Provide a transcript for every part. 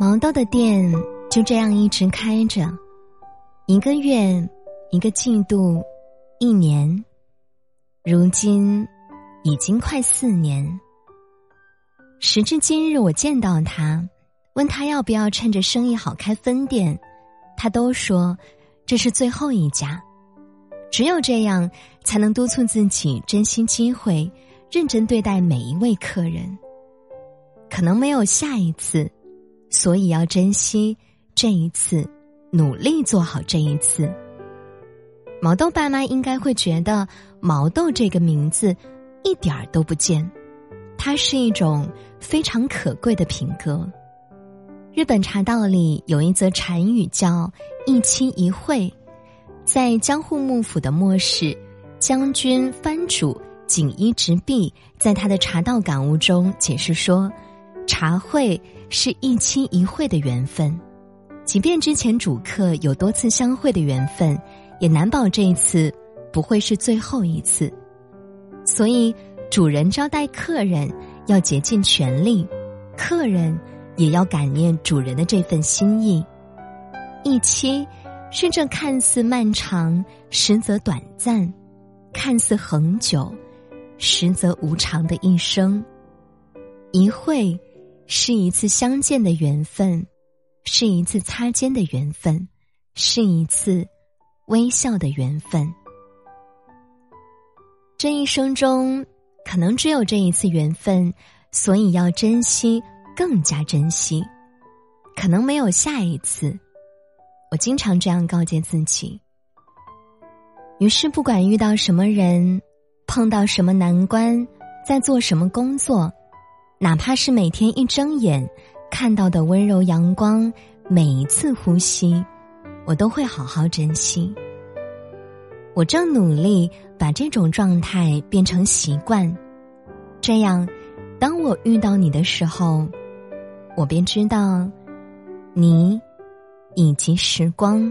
毛豆的店就这样一直开着，一个月，一个季度，一年，如今已经快四年。时至今日，我见到他，问他要不要趁着生意好开分店，他都说这是最后一家。只有这样，才能督促自己珍惜机会，认真对待每一位客人。可能没有下一次，所以要珍惜这一次，努力做好这一次。毛豆爸妈应该会觉得“毛豆”这个名字一点儿都不贱，它是一种非常可贵的品格。日本茶道里有一则禅语叫“一期一会”。在江户幕府的末世，将军藩主锦衣直弼在他的茶道感悟中解释说：“茶会是一期一会的缘分，即便之前主客有多次相会的缘分，也难保这一次不会是最后一次。所以，主人招待客人要竭尽全力，客人也要感念主人的这份心意。一期。”是这看似漫长，实则短暂；看似恒久，实则无常的一生。一会，是一次相见的缘分，是一次擦肩的缘分，是一次微笑的缘分。这一生中，可能只有这一次缘分，所以要珍惜，更加珍惜。可能没有下一次。我经常这样告诫自己。于是，不管遇到什么人，碰到什么难关，在做什么工作，哪怕是每天一睁眼看到的温柔阳光，每一次呼吸，我都会好好珍惜。我正努力把这种状态变成习惯，这样，当我遇到你的时候，我便知道，你。以及时光，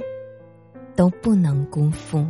都不能辜负。